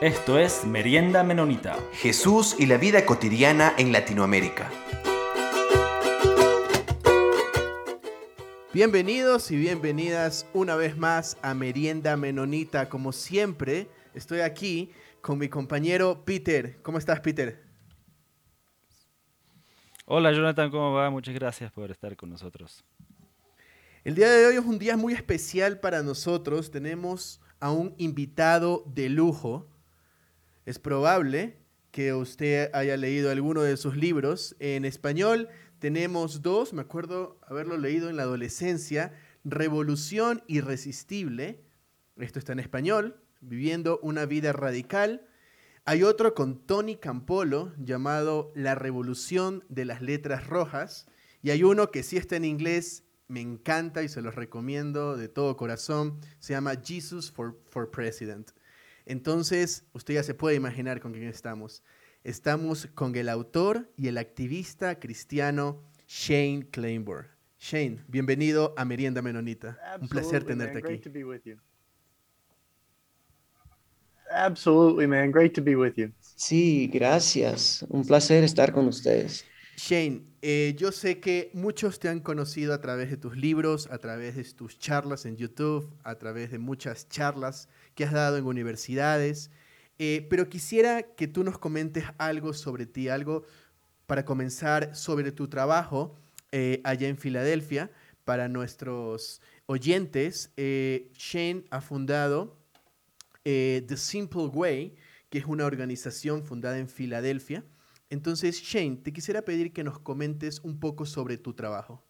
Esto es Merienda Menonita. Jesús y la vida cotidiana en Latinoamérica. Bienvenidos y bienvenidas una vez más a Merienda Menonita. Como siempre, estoy aquí con mi compañero Peter. ¿Cómo estás, Peter? Hola, Jonathan, ¿cómo va? Muchas gracias por estar con nosotros. El día de hoy es un día muy especial para nosotros. Tenemos a un invitado de lujo. Es probable que usted haya leído alguno de sus libros. En español tenemos dos, me acuerdo haberlo leído en la adolescencia, Revolución Irresistible. Esto está en español, Viviendo una vida radical. Hay otro con Tony Campolo llamado La Revolución de las Letras Rojas. Y hay uno que sí está en inglés, me encanta y se los recomiendo de todo corazón. Se llama Jesus for, for President. Entonces, usted ya se puede imaginar con quién estamos. Estamos con el autor y el activista cristiano Shane Kleinborg. Shane, bienvenido a Merienda Menonita. Un placer tenerte aquí. Absolutely, man. Great to be with you. Sí, gracias. Un placer estar con ustedes. Shane, eh, yo sé que muchos te han conocido a través de tus libros, a través de tus charlas en YouTube, a través de muchas charlas que has dado en universidades, eh, pero quisiera que tú nos comentes algo sobre ti, algo para comenzar sobre tu trabajo eh, allá en Filadelfia. Para nuestros oyentes, Shane ha fundado The Simple Way, que es una organización fundada en Filadelfia entonces, Shane, te quisiera pedir que nos comentes un poco sobre tu trabajo.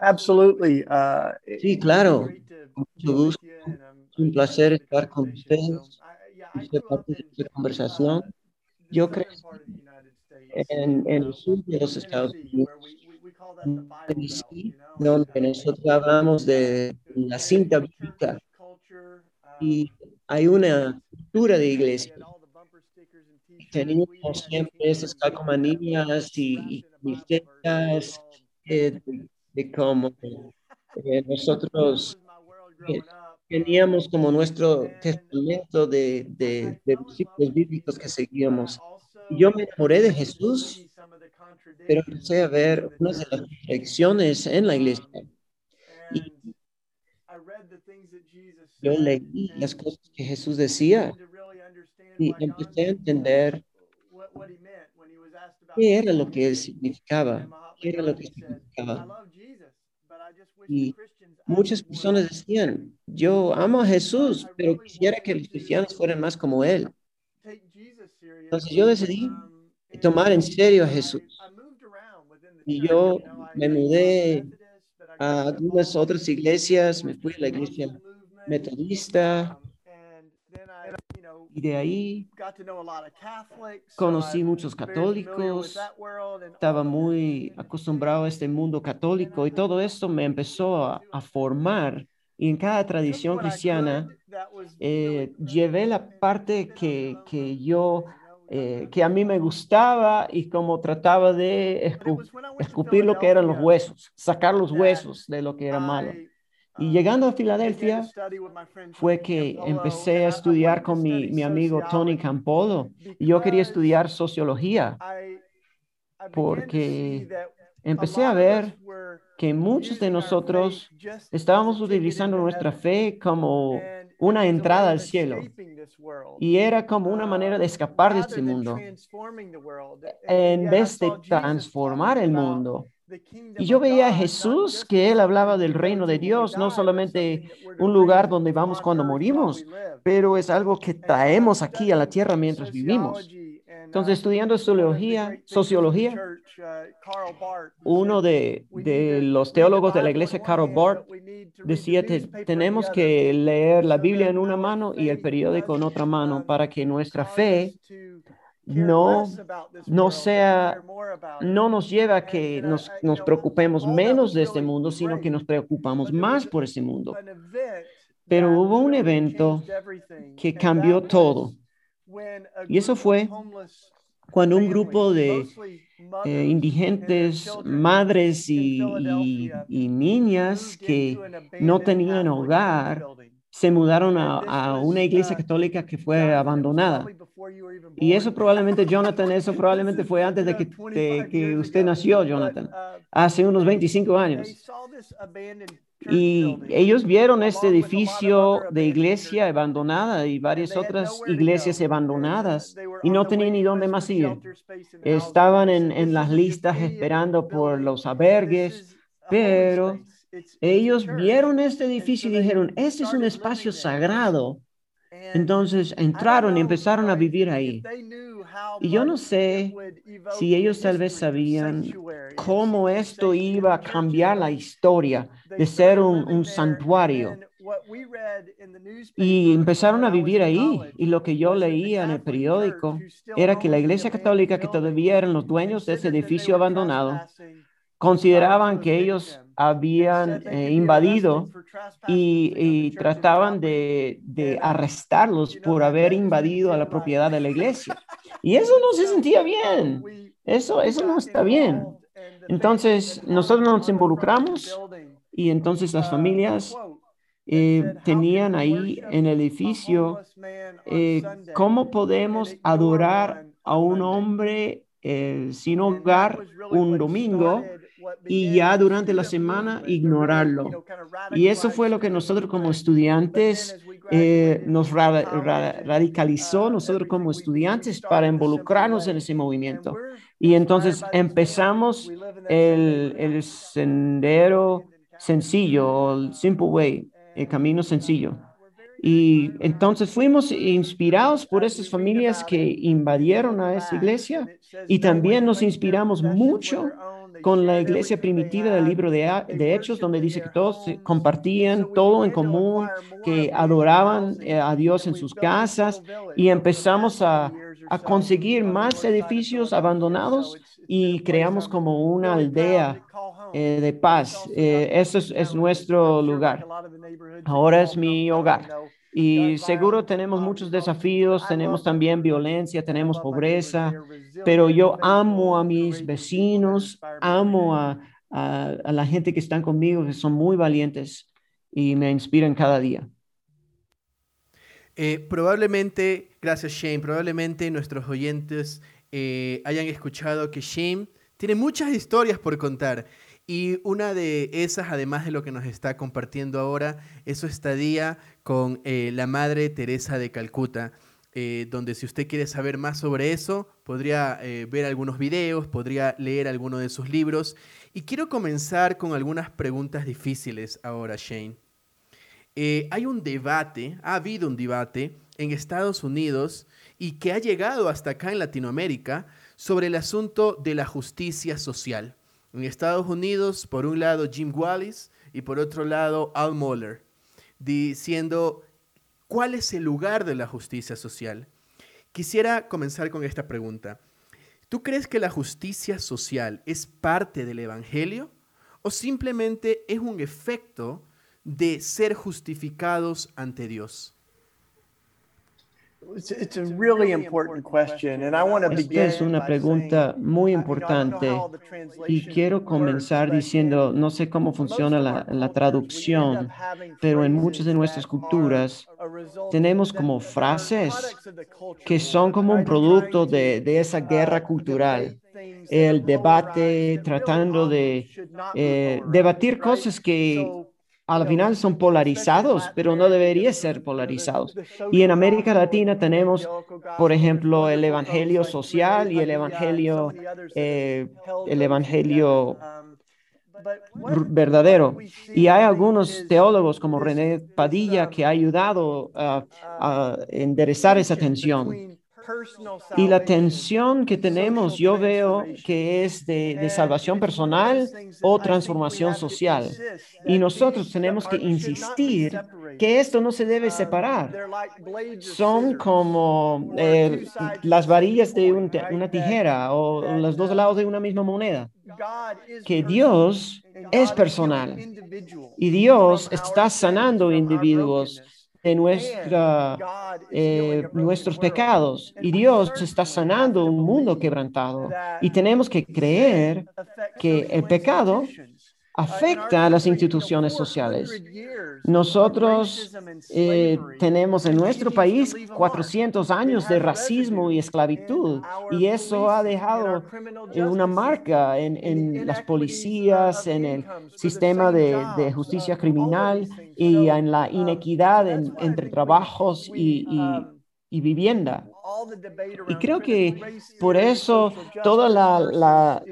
Absolutely. Uh, sí, claro. mucho gusto. Es un placer estar con ustedes y ser parte de esta conversación. Yo creo en, en el sur de los Estados Unidos, donde nosotros hablamos de la cinta bíblica y hay una cultura de iglesia teníamos siempre esas calcomanías y, y eh, de, cómo eh, nosotros eh, teníamos como nuestro testamento de, de, de versículos bíblicos que seguíamos. Yo me enamoré de Jesús, pero empecé a ver unas de las lecciones en la iglesia. Y yo leí las cosas que Jesús decía y empecé a entender qué era lo que él significaba, qué era lo que significaba. Y muchas personas decían, yo amo a Jesús, pero quisiera que los cristianos fueran más como él. Entonces yo decidí tomar en serio a Jesús. Y yo me mudé a algunas otras iglesias, me fui a la iglesia metodista, y de ahí conocí muchos católicos, estaba muy acostumbrado a este mundo católico y todo esto me empezó a, formar. Y en cada tradición cristiana eh, llevé la parte que, que yo eh, que a mí me gustaba y como trataba de escupir lo que eran los huesos, sacar los huesos de lo que era malo. Y llegando a Filadelfia fue que empecé a estudiar con mi, mi amigo Tony Campolo. Y yo quería estudiar sociología porque empecé a ver que muchos de nosotros estábamos utilizando nuestra fe como una entrada al cielo y era como una manera de escapar de este mundo en vez de transformar el mundo. Y yo veía a Jesús que él hablaba del reino de Dios, no solamente un lugar donde vamos cuando morimos, pero es algo que traemos aquí a la tierra mientras vivimos. Entonces, estudiando sociología, sociología uno de, de, los teólogos de la iglesia, Karl Barth, decía que tenemos que leer la Biblia en una mano y el periódico en otra mano para que nuestra fe no, no sea, no nos lleva a que nos, nos preocupemos menos de este mundo, sino que nos preocupamos más por ese mundo. Pero hubo un evento que cambió todo. Y eso fue cuando un grupo de eh, indigentes, madres y, y- y niñas que no tenían hogar, se mudaron a, a una iglesia católica que fue abandonada. Y eso probablemente, Jonathan, eso probablemente fue antes de que, de que usted nació, Jonathan, hace unos 25 años. Y ellos vieron este edificio de iglesia abandonada y varias otras iglesias abandonadas y no tenían ni dónde más ir. Estaban en, en las listas esperando por los albergues, pero ellos vieron este edificio y dijeron, este es un espacio sagrado. Entonces entraron y empezaron a vivir ahí. Y yo no sé si ellos tal vez sabían cómo esto iba a cambiar la historia de ser un, un santuario. Y empezaron a vivir ahí. Y lo que yo leía en el periódico era que la Iglesia Católica, que todavía eran los dueños de ese edificio abandonado, consideraban que ellos habían eh, invadido y, y trataban de, de arrestarlos por haber invadido a la propiedad de la iglesia. Y eso no se sentía bien. Eso, eso no está bien. Entonces, nosotros nos involucramos y entonces las familias eh, tenían ahí en el edificio eh, cómo podemos adorar a un hombre sin hogar un domingo y ya durante la semana ignorarlo. Y eso fue lo que nosotros como estudiantes eh, nos ra- ra- radicalizó, nosotros como estudiantes, para involucrarnos en ese movimiento. Y entonces empezamos el, el sendero sencillo, el simple way, el camino sencillo. Y entonces fuimos inspirados por esas familias que invadieron a esa iglesia y también nos inspiramos mucho con la iglesia primitiva del libro de, de Hechos, donde dice que todos compartían todo en común, que adoraban eh, a Dios en sus casas y empezamos a, a conseguir más edificios abandonados y creamos como una aldea eh, de paz. Eh, eso es, es nuestro lugar. Ahora es mi hogar. Y seguro tenemos muchos desafíos, tenemos también violencia, tenemos pobreza, pero yo amo a mis vecinos, amo a, a, a la gente que están conmigo, que son muy valientes y me inspiran cada día. Eh, probablemente, gracias Shane, probablemente nuestros oyentes eh, hayan escuchado que Shane tiene muchas historias por contar. Y una de esas, además de lo que nos está compartiendo ahora, es su estadía con eh, la Madre Teresa de Calcuta, eh, donde si usted quiere saber más sobre eso, podría eh, ver algunos videos, podría leer alguno de sus libros. Y quiero comenzar con algunas preguntas difíciles ahora, Shane. Hay un debate, ha habido un debate en Estados Unidos y que ha llegado hasta acá en Latinoamérica sobre el asunto de la justicia social. En Estados Unidos, por un lado Jim Wallis y por otro lado Al Mohler, diciendo cuál es el lugar de la justicia social. Quisiera comenzar con esta pregunta. ¿Tú crees que la justicia social es parte del Evangelio o simplemente es un efecto de ser justificados ante Dios? Esta es una pregunta muy importante y quiero comenzar diciendo, no sé cómo funciona la, la traducción, pero en muchas de nuestras culturas tenemos como frases que son como un producto to, de, de esa uh, guerra cultural, el debate tratando de eh, debatir cosas que al final son polarizados, pero no deberían ser polarizados. Y en América Latina tenemos, por ejemplo, el evangelio social y el evangelio, eh, el evangelio r- verdadero. Y hay algunos teólogos como René Padilla que ha ayudado a, a enderezar esa tensión. Y la tensión que tenemos, yo veo que es de, de salvación personal o transformación social. Y nosotros tenemos que insistir que esto no se debe separar. Son como eh, las varillas de un una tijera o los dos lados de una misma moneda. Que Dios es personal. y Dios está sanando individuos de nuestra, eh, nuestros pecados. Y Dios está sanando un mundo quebrantado. Y tenemos que creer que el pecado afecta a las instituciones sociales. Nosotros eh, tenemos en nuestro país 400 años de racismo y esclavitud y eso ha dejado eh, una marca en, las policías, en el sistema de, justicia criminal y en la inequidad en- entre trabajos y vivienda. Y creo que por eso toda la, la-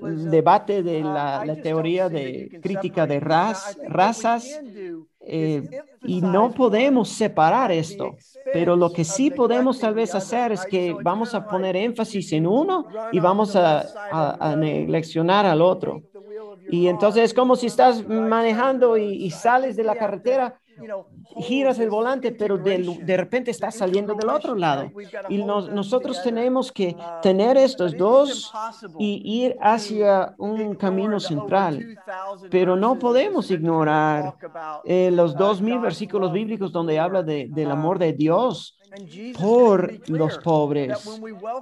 el debate de la, la teoría de crítica de raz- razas eh, y no podemos separar esto, pero lo que sí podemos tal vez hacer es que vamos a poner énfasis en uno y vamos a, a, a negleccionar al otro. Y entonces es como si estás manejando y, y sales de la carretera, giras el volante, pero de, de repente estás saliendo del otro lado. Y nos- nosotros tenemos que tener estos dos y ir hacia un camino central. Pero no podemos ignorar eh, los dos mil versículos bíblicos donde habla de- del amor de Dios por los pobres.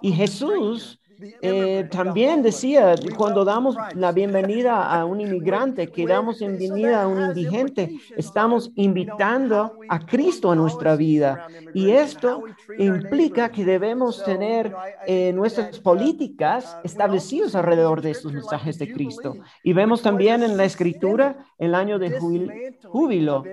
Y Jesús eh, también decía, cuando damos la bienvenida a un inmigrante, que damos bienvenida a un indigente, estamos invitando a Cristo a nuestra vida. Y esto implica que debemos tener eh, nuestras políticas establecidas alrededor de estos mensajes de Cristo. Y vemos también en la escritura el año de júbilo,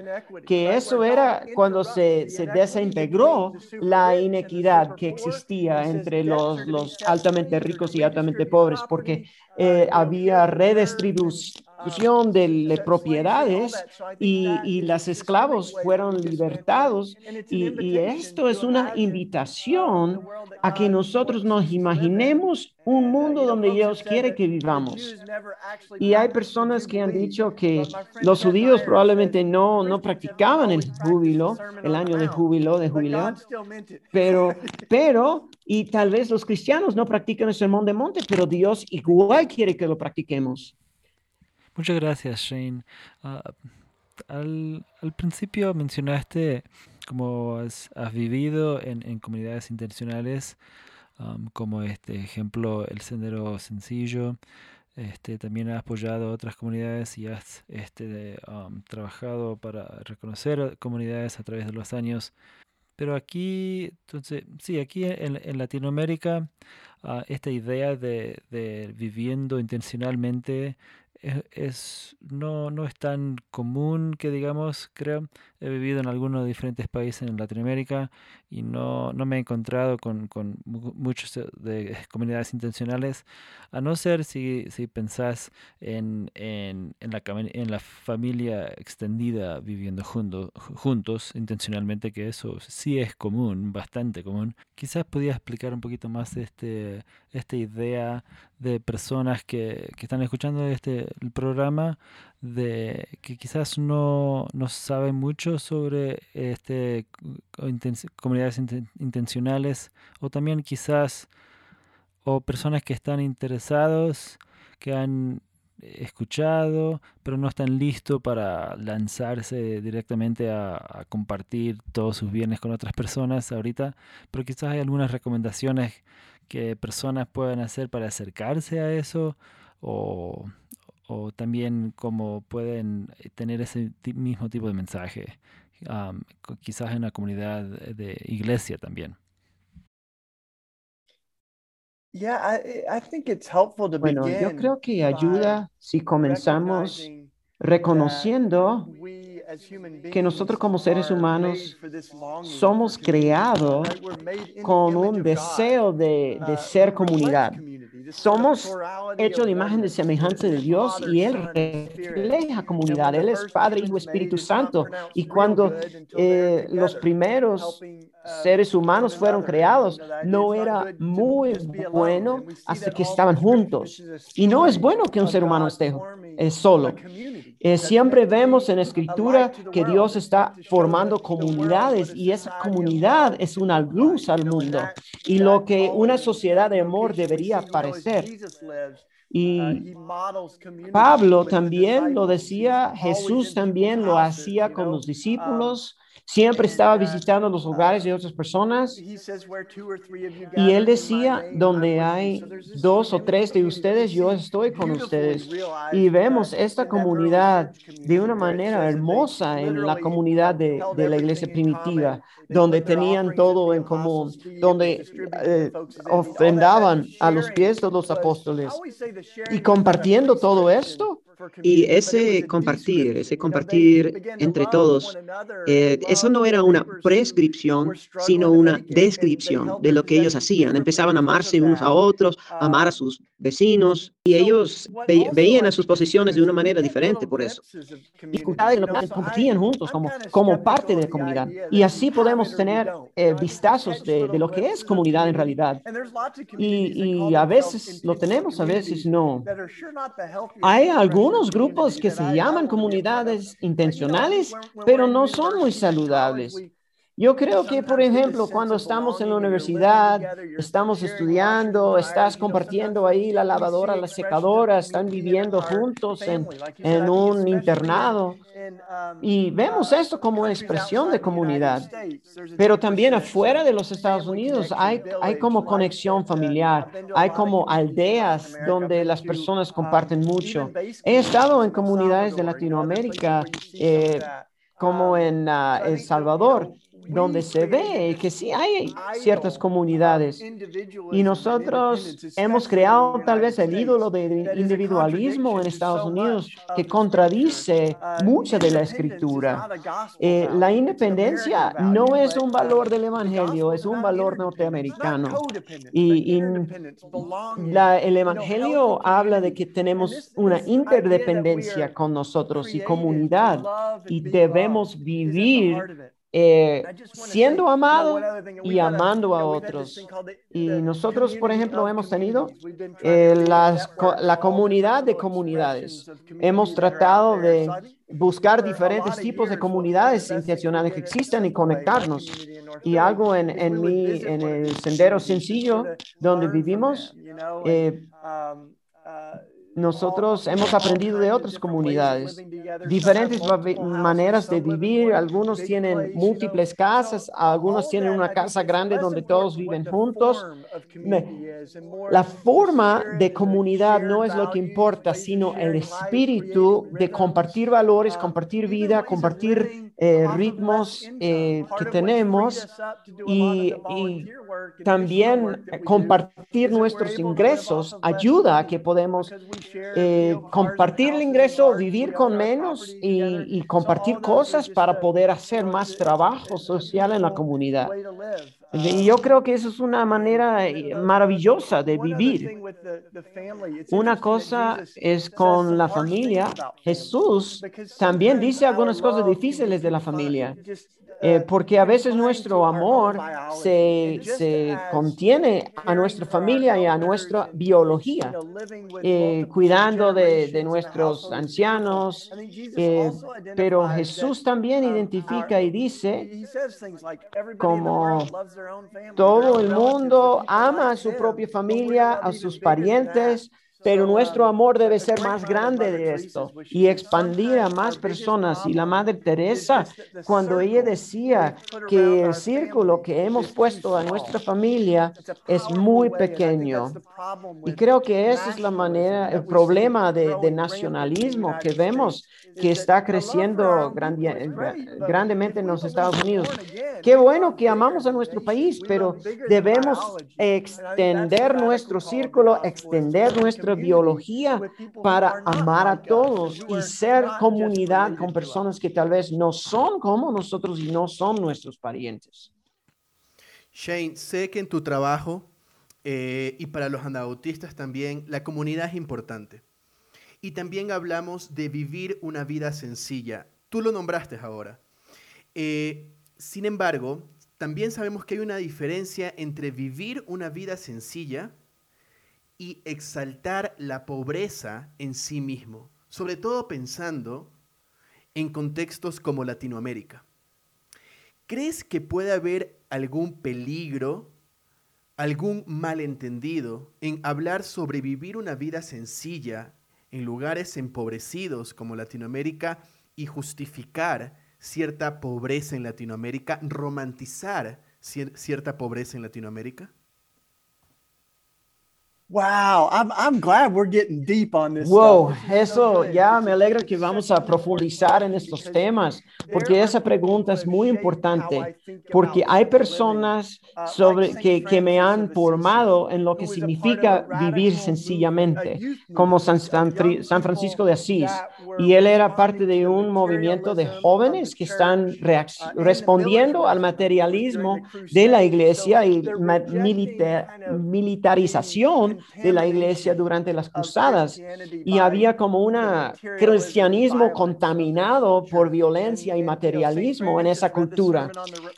que eso era cuando se, se desintegró la inequidad que existía entre los, los altamente ricos y altamente pobres, porque eh, había redistribución de, de propiedades y, y los esclavos fueron libertados. Y, y esto es una invitación a que nosotros nos imaginemos un mundo donde Dios quiere que vivamos. Y hay personas que han dicho que los judíos probablemente no, no practicaban el júbilo, el año de júbilo, de jubileo, pero, pero, y tal vez los cristianos no practican el sermón de monte, pero Dios igual quiere que lo practiquemos. Muchas gracias, Shane. Ah, al, principio mencionaste cómo has, vivido en, comunidades intencionales, como este ejemplo, el Sendero Sencillo. Este, también has apoyado otras comunidades y has este, am, trabajado para reconocer comunidades a través de los años. Pero aquí, entonces, sí, aquí en, Latinoamérica, ah, esta idea de, de viviendo intencionalmente es, no, no es tan común que digamos, creo. He vivido en algunos diferentes países en Latinoamérica y no, no me he encontrado con, con mu- muchos de, de comunidades intencionales, a no ser si, si pensás en, en, en la, en la familia extendida viviendo junto- ju- juntos intencionalmente, que eso sí es común, bastante común. Quizás podías explicar un poquito más este, esta idea de personas que, que están escuchando este el programa de que quizás no, no saben mucho sobre este comunidades inten- intencionales o también quizás o personas que están interesados que han escuchado pero no están listos para lanzarse directamente a, a compartir todos sus bienes con otras personas ahorita pero quizás hay algunas recomendaciones que personas puedan hacer para acercarse a eso o, o también cómo pueden eh, tener ese mismo tipo de mensaje, co- quizás en la comunidad de iglesia también. Yeah, I, I think it's helpful to Bueno, yo creo que ayuda si comenzamos recognizing reconociendo that we as human que nosotros beings como seres are humanos somos creados con un deseo de, Uh, de we ser comunidad. Somos hechos de imagen de semejanza de Dios y Él refleja comunidad. Él es Padre, Hijo, Espíritu Santo. Y cuando eh, los primeros uh, seres humanos fueron creados, no era muy bueno hasta que estaban juntos. Y no es bueno que un ser humano esté eh, solo. Eh, siempre vemos en escritura que Dios está formando comunidades y esa comunidad es una luz al mundo. Y lo que una sociedad de amor debería parecer. Y Pablo también lo decía, Jesús también lo hacía con los discípulos. Siempre estaba visitando los hogares de otras personas. Y él decía, donde hay dos o tres de ustedes, yo estoy con ustedes. Y vemos esta comunidad de una manera hermosa en la comunidad de, la iglesia primitiva, donde tenían todo en común, donde eh, ofrendaban a los pies de los apóstoles. Y compartiendo todo esto, y ese compartir, ese compartir entre todos, eh, eso no era una prescripción, sino una descripción de lo que ellos hacían. Empezaban a amarse unos a otros, amar a sus vecinos, y ellos veían a sus posiciones de una manera diferente por eso. Y compartían juntos como, como parte de la comunidad. Y así podemos tener eh, vistazos de, de, lo que es comunidad en realidad. Y, y a veces lo tenemos, a veces no. Hay algunos grupos que se llaman comunidades intencionales, pero no son muy saludables. Yo creo que, por ejemplo, cuando estamos en la universidad, estamos estudiando, estás compartiendo ahí la lavadora, la secadora, están viviendo juntos en, en un internado. Y vemos esto como expresión de comunidad. Pero también afuera de los Estados Unidos hay, hay como conexión familiar, hay como aldeas donde las personas comparten mucho. He estado en comunidades de Latinoamérica, eh, como en ah, El Salvador, donde se ve que sí hay ciertas comunidades. Y nosotros hemos creado tal vez el ídolo de individualismo en Estados Unidos que contradice mucha de la escritura. Eh, la independencia no es un valor del Evangelio, es un valor norteamericano. Y, el Evangelio habla de que tenemos una interdependencia con nosotros y comunidad y debemos vivir eh, siendo amado y amando a otros. Y nosotros, por ejemplo, hemos tenido eh, la comunidad de comunidades. Hemos tratado de buscar diferentes tipos de comunidades intencionales que existan y conectarnos. Y algo en, en, mi, en el sendero sencillo donde vivimos, eh, nosotros hemos aprendido de otras comunidades, diferentes maneras de vivir. Algunos tienen múltiples casas, algunos tienen una casa grande donde todos viven juntos. La forma de comunidad no es lo que importa, sino el espíritu de compartir valores, compartir vida, compartir eh, ritmos eh, que tenemos y, también compartir nuestros ingresos ayuda a que podemos eh, compartir el ingreso, vivir con menos y, compartir cosas para poder hacer más trabajo social en la comunidad. Y yo creo que eso es una manera eh, maravillosa de vivir. Una cosa es con la familia. Jesús también dice algunas cosas difíciles de la familia. Eh, porque a veces nuestro amor se, se, contiene a nuestra familia y a nuestra biología, eh, cuidando de, de, nuestros ancianos. Eh, pero Jesús también identifica y dice como todo el mundo ama a su propia familia, a sus parientes, pero nuestro amor debe ser más grande de esto y expandir a más personas. Y la Madre Teresa, cuando ella decía que el círculo que hemos puesto a nuestra familia es muy pequeño. Y creo que esa es la manera, el problema de, nacionalismo que vemos que está creciendo grandemente en los Estados Unidos. Qué bueno que amamos a nuestro país, pero debemos extender nuestro círculo, extender nuestro biología para amar a todos y ser comunidad con personas que tal vez no son como nosotros y no son nuestros parientes. Shane, sé que en tu trabajo eh, y para los anabautistas también, la comunidad es importante. Y también hablamos de vivir una vida sencilla. Tú lo nombraste ahora. Eh, sin embargo, también sabemos que hay una diferencia entre vivir una vida sencilla y exaltar la pobreza en sí mismo, sobre todo pensando en contextos como Latinoamérica. ¿Crees que puede haber algún peligro algún malentendido en hablar sobre vivir una vida sencilla en lugares empobrecidos como Latinoamérica y justificar cierta pobreza en Latinoamérica, romantizar cierta pobreza en Latinoamérica? Wow, I'm, I'm glad we're getting deep on this. Wow, eso ya me alegra que vamos a profundizar en estos temas, porque esa pregunta es muy importante, porque hay personas uh, sobre que, que me han formado en lo que significa vivir sencillamente, como San, San, San Francisco de Asís, y él era parte de un movimiento de jóvenes que están uh, respondiendo al materialismo de la iglesia y militar, militarización de la iglesia durante las cruzadas y había como un cristianismo contaminado por violencia y materialismo en esa cultura.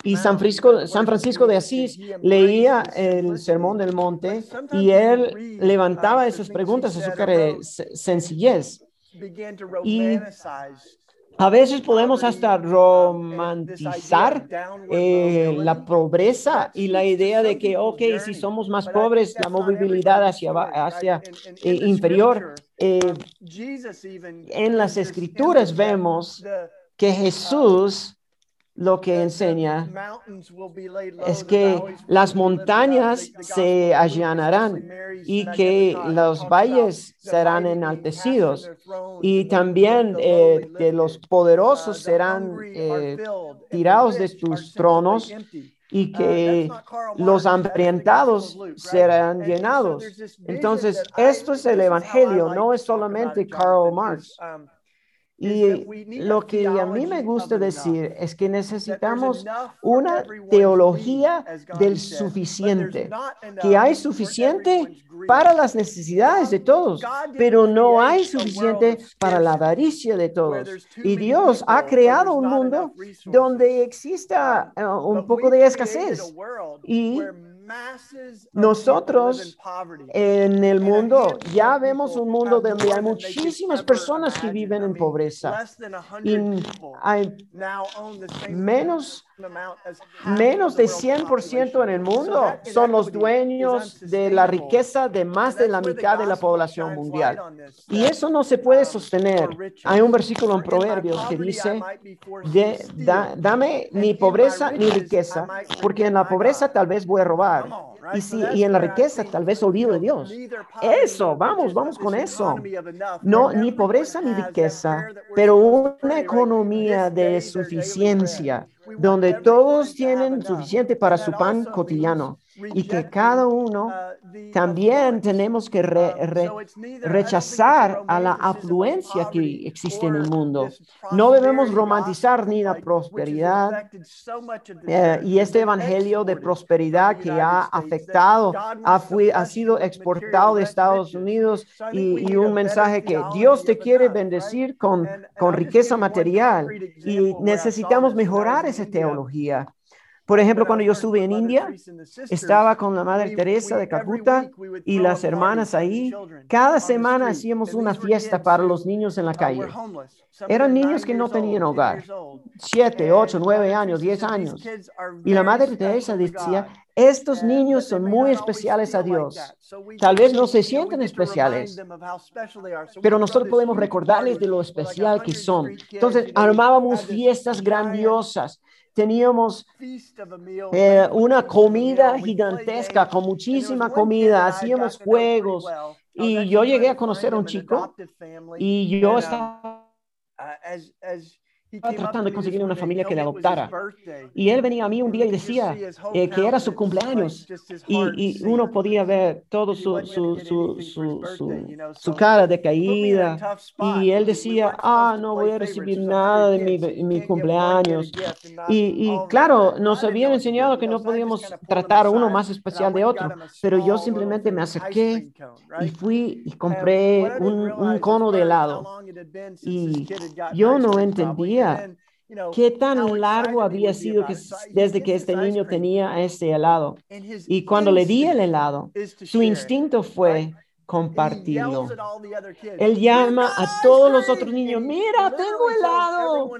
Y San Francisco, San Francisco de Asís leía el Sermón del Monte y él levantaba esas preguntas acerca de sencillez. A veces podemos hasta romantizar eh, la pobreza y la idea de que, ok, si somos más pobres, la movilidad hacia, hacia eh, inferior. Eh, en las escrituras vemos que Jesús lo que enseña es que las montañas se allanarán y que los valles serán enaltecidos y también eh, que los poderosos serán eh, tirados de sus tronos y que los hambrientados serán llenados. Entonces, esto es el Evangelio, no es solamente Karl Marx. Y lo que a mí me gusta decir es que necesitamos una teología del suficiente, que hay suficiente para las necesidades de todos, pero no hay suficiente para la avaricia de todos. Y Dios ha creado un mundo donde exista eh, un poco de escasez. Y nosotros en el mundo ya vemos un mundo donde hay muchísimas personas que viven en pobreza. Y hay menos, menos de 100% en el mundo son los dueños de la riqueza de más de la mitad de la población mundial. Y eso no se puede sostener. Hay un versículo en Proverbios que dice, dame ni pobreza ni riqueza, porque en la pobreza tal vez voy a robar y, si, y en la riqueza tal vez olvido de Dios. Eso, vamos, vamos con eso. No, ni pobreza ni riqueza, pero una economía de suficiencia, donde todos tienen suficiente para su pan cotidiano y que cada uno también tenemos que rechazar a la afluencia que existe en el mundo. No debemos romantizar ni la prosperidad eh, y este evangelio de prosperidad que ha afectado, ha, ha sido exportado de Estados Unidos y, y, un mensaje que Dios te quiere bendecir con, con riqueza material y necesitamos mejorar esa teología. Por ejemplo, cuando yo estuve en India, estaba con la Madre Teresa de Calcuta y las hermanas ahí. Cada semana hacíamos una fiesta para los niños en la calle. Eran niños que no tenían hogar, siete, ocho, nueve años, diez años. Y la Madre Teresa decía, estos niños son muy especiales a Dios. Tal vez no se sienten especiales, pero nosotros podemos recordarles de lo especial que son. Entonces, armábamos fiestas grandiosas teníamos eh, una comida gigantesca con muchísima comida, hacíamos juegos. y yo llegué a conocer a un chico y yo estaba estaba tratando de conseguir una familia que le adoptara. Y él venía a mí un día y decía eh, que era su cumpleaños. Y, uno podía ver todo su, su, su, su, su cara decaída. Y él decía, ah, no voy a recibir nada de mi, mi cumpleaños. Y, y, claro, nos habían enseñado que no podíamos tratar uno más especial de otro. Pero yo simplemente me acerqué y fui y compré un, un cono de helado. Y yo no entendía qué tan largo había sido que, desde que este niño tenía ese helado. Y cuando le di el helado, su instinto fue compartirlo. Él llama a todos los otros niños, mira, tengo helado.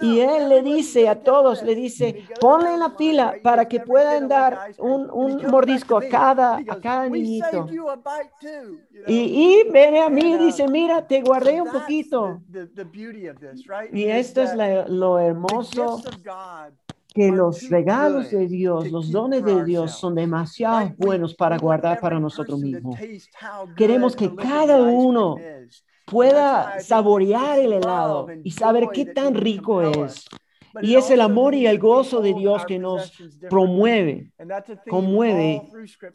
Y él le dice a todos, le dice, ponle en la fila para que puedan dar un, un mordisco a cada, a cada niñito. Y, y viene a mí y dice, mira, te guardé un poquito. Y esto es la- lo hermoso que los regalos de Dios, los dones de Dios son demasiado buenos para guardar para nosotros mismos. Queremos que cada uno pueda saborear el helado y saber qué tan rico es. Y es el amor y el gozo de Dios que nos promueve, conmueve.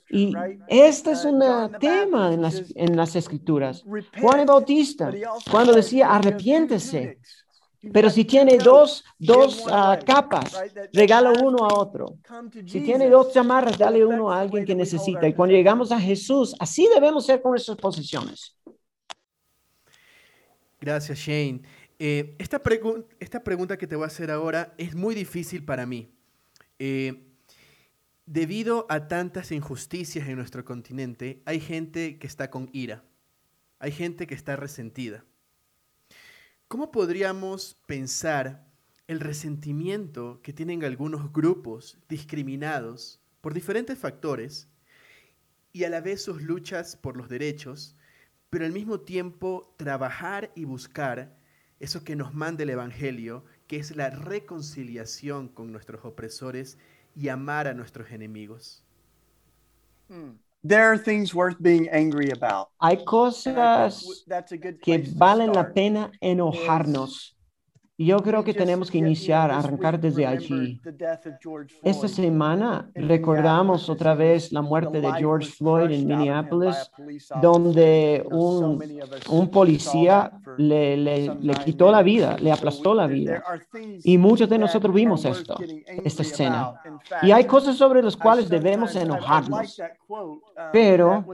Y este es un tema en las, en las escrituras. Juan el Bautista, cuando decía arrepiéntese, pero si tiene dos, dos ah, capas, regala uno a otro. Si tiene dos chamarras, dale uno a alguien que necesita. Y cuando llegamos a Jesús, así debemos ser con nuestras posiciones. Gracias, Shane. Eh, esta, pregun- esta pregunta que te voy a hacer ahora es muy difícil para mí. Eh, debido a tantas injusticias en nuestro continente, hay gente que está con ira. Hay gente que está resentida. ¿Cómo podríamos pensar el resentimiento que tienen algunos grupos discriminados por diferentes factores y a la vez sus luchas por los derechos, pero al mismo tiempo trabajar y buscar eso que nos manda el Evangelio, que es la reconciliación con nuestros opresores y amar a nuestros enemigos? There are things worth being angry about. Hay cosas That's a good que valen la pena enojarnos. Y yo creo que tenemos que iniciar, arrancar desde allí. Esta semana recordamos otra vez la muerte de George Floyd en Minneapolis, donde un, un policía le, le, le quitó la vida, le aplastó la vida. Y muchos de nosotros vimos esto, esta escena. Y hay cosas sobre las cuales debemos enojarnos. Pero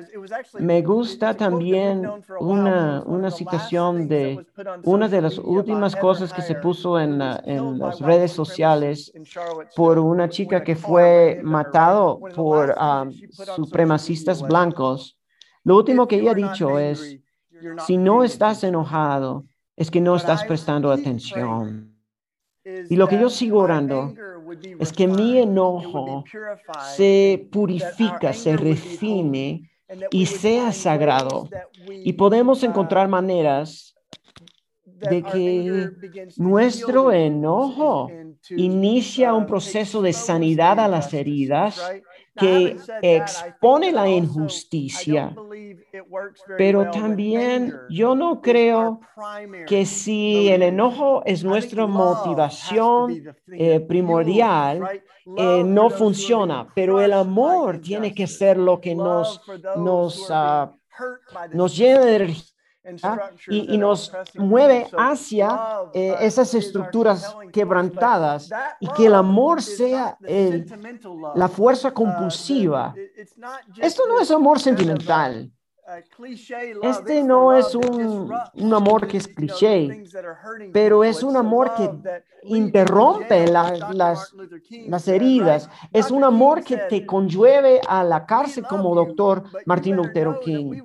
me gusta también una, una citación de una de las últimas cosas que se puso en, en las redes sociales por una chica que fue matado por um, supremacistas blancos. Lo último que ella ha dicho es, si no estás enojado, es que no estás prestando atención. Y lo que yo sigo orando es que mi enojo se purifica, se refine y sea sagrado. Y podemos encontrar maneras de que nuestro enojo inicia un proceso de sanidad a las heridas que expone la injusticia, pero también yo no creo que si el enojo es nuestra motivación eh, primordial, eh, no funciona, pero el amor tiene que ser lo que nos, nos, ah, nos llena de energía ¿ah? y, y nos mueve hacia eh, esas estructuras quebrantadas y que el amor sea el- la fuerza compulsiva. Esto no es amor sentimental. Este no es un, un amor que es cliché, pero es un amor que interrompe la- las, las heridas. Es un amor que te conllueve a la cárcel como doctor Martín Lutero King.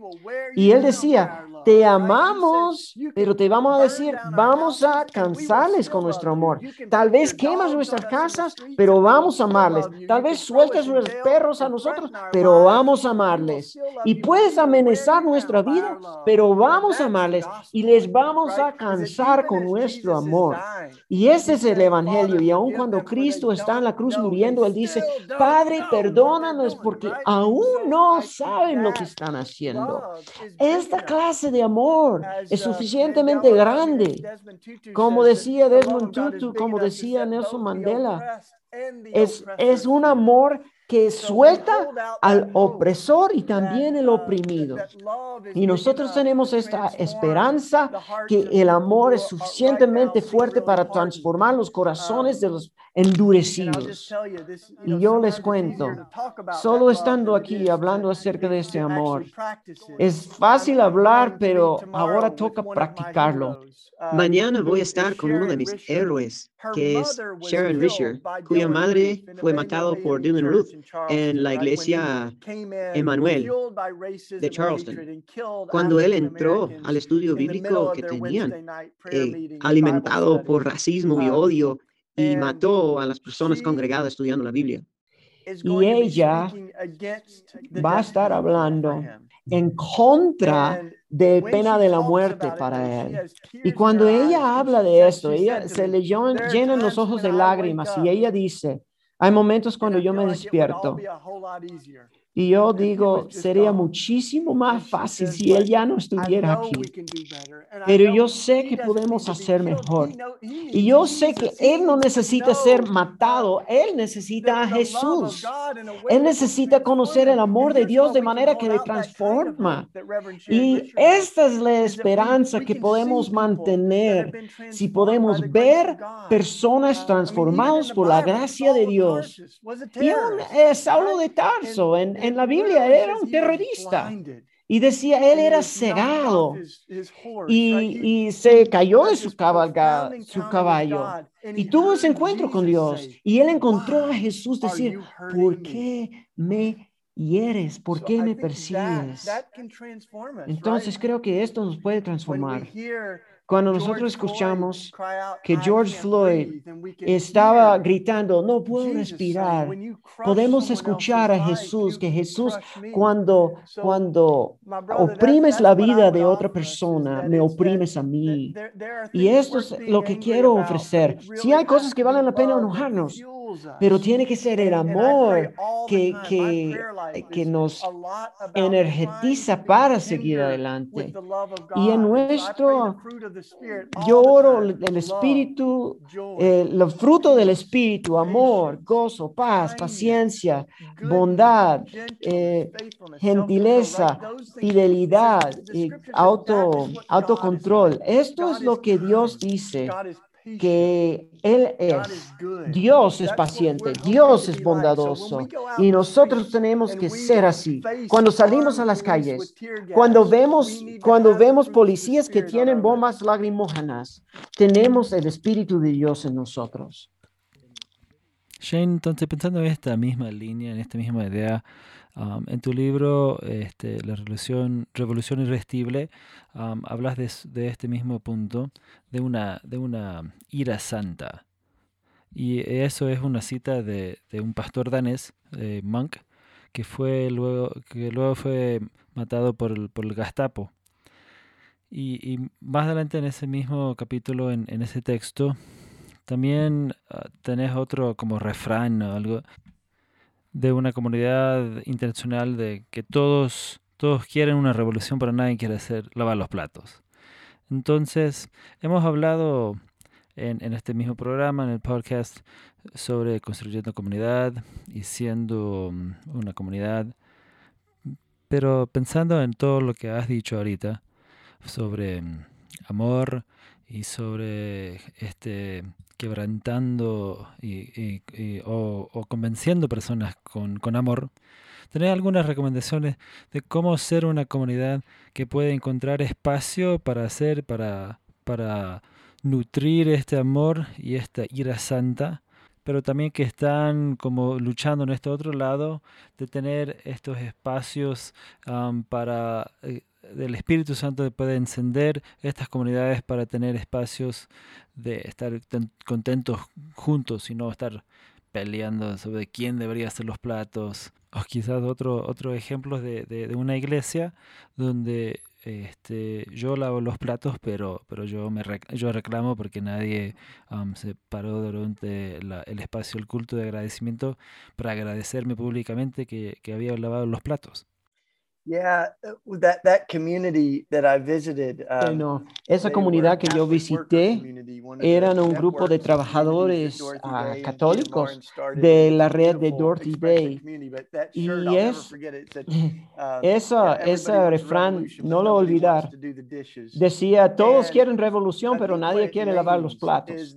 Y él decía, te amamos, pero te vamos a decir, vamos a cansarles con nuestro amor. Tal vez quemas nuestras casas, pero vamos a amarles. Tal vez sueltas nuestros perros a nosotros, pero vamos a amarles. Y puedes amenazar nuestra vida, pero vamos a amarles y les vamos a cansar con nuestro amor. Y ese es el Evangelio. Y aun cuando Cristo está en la cruz muriendo, Él dice, Padre, perdónanos porque aún no saben lo que están haciendo. Esta clase de amor es suficientemente grande. Como decía Desmond Tutu, como decía Nelson Mandela, es, es un amor que suelta al opresor y también el oprimido. Y nosotros tenemos esta esperanza que el amor es suficientemente fuerte para transformar los corazones de los endurecidos. Y yo les cuento, solo estando aquí hablando acerca de este amor, es fácil hablar, pero ahora toca practicarlo. Mañana voy a estar con uno de mis héroes, que es Sharon Risher, cuya madre fue matado por Dylan Roof. en la iglesia Emmanuel de Charleston. Cuando él entró al estudio bíblico que tenían, eh, alimentado por racismo y odio, y mató a las personas congregadas estudiando la Biblia. Y ella va a estar hablando en contra de pena de la muerte para él. Y cuando ella habla de esto, ella se le llenan los ojos de lágrimas y ella dice, hay momentos cuando yo me despierto y yo digo, sería muchísimo más fácil si él ya no estuviera aquí. Pero yo sé que podemos hacer mejor. Y yo sé que él no necesita ser matado, él necesita a Jesús. Él necesita conocer el amor de Dios de manera que le transforma. Y esta es la esperanza que podemos mantener si podemos ver personas transformadas por la gracia de Dios. Y un, eh, Saulo de Tarso en en la Biblia era un terrorista. Y decía, él era cegado y, y se cayó de su, cabalga, su caballo y tuvo ese encuentro con Dios. Y él encontró a Jesús decir, ¿por qué me hieres? ¿Por qué me persigues? Entonces creo que esto nos puede transformar. Cuando nosotros escuchamos que George Floyd estaba gritando, no puedo respirar, podemos escuchar a Jesús, que Jesús cuando, cuando oprimes la vida de otra persona, me oprimes a mí. Y esto es lo que quiero ofrecer. Si hay cosas que valen la pena enojarnos, pero tiene que ser el amor que, que, que nos energetiza para seguir adelante. Y en nuestro, yo oro el Espíritu, el fruto del Espíritu, amor, gozo, paz, paciencia, bondad, eh, gentileza, fidelidad, y auto, autocontrol. Esto es lo que Dios dice que Él es. Dios es paciente, Dios es bondadoso y nosotros tenemos que ser así. Cuando salimos a las calles, cuando vemos, cuando vemos policías que tienen bombas lagrimógenas, tenemos el Espíritu de Dios en nosotros. Shane, entonces pensando en esta misma línea, en esta misma idea, en tu libro, este, La Revolución, Revolución Irresistible, hablas de, este mismo punto, de una, de una ira santa. Y eso es una cita de, un pastor danés, Monk, que, fue luego, que luego fue matado por el, por el Gestapo. Y, más adelante en ese mismo capítulo, en, en ese texto, también ah, tenés otro como refrán o algo de una comunidad internacional de que todos, todos quieren una revolución, pero nadie quiere hacer lavar los platos. Entonces, hemos hablado en, en este mismo programa, en el podcast, sobre construyendo comunidad y siendo mm, una comunidad. Pero pensando en todo lo que has dicho ahorita sobre mm, amor y sobre este quebrantando y, o, convenciendo personas con, amor, ¿tenés algunas recomendaciones de cómo ser una comunidad que puede encontrar espacio para hacer, para, para nutrir este amor y esta ira santa? pero también que están como luchando en este otro lado de tener estos espacios para eh, del Espíritu Santo puede encender estas comunidades para tener espacios de estar contentos juntos y no estar peleando sobre quién debería hacer los platos. O quizás otro, otro ejemplo de, de, una iglesia donde este, yo lavo los platos, pero, pero yo, me yo reclamo porque nadie se paró durante el espacio del culto de agradecimiento para agradecerme públicamente que había lavado los platos. Yeah, uh, that that community that I visited. Um, esa comunidad que yo visité eran un grupo de trabajadores uh, católicos de la red de Dorothy Day. Y es uh, esa, ese refrán, no lo olvidar, decía, todos quieren revolución, pero nadie quiere lavar los platos.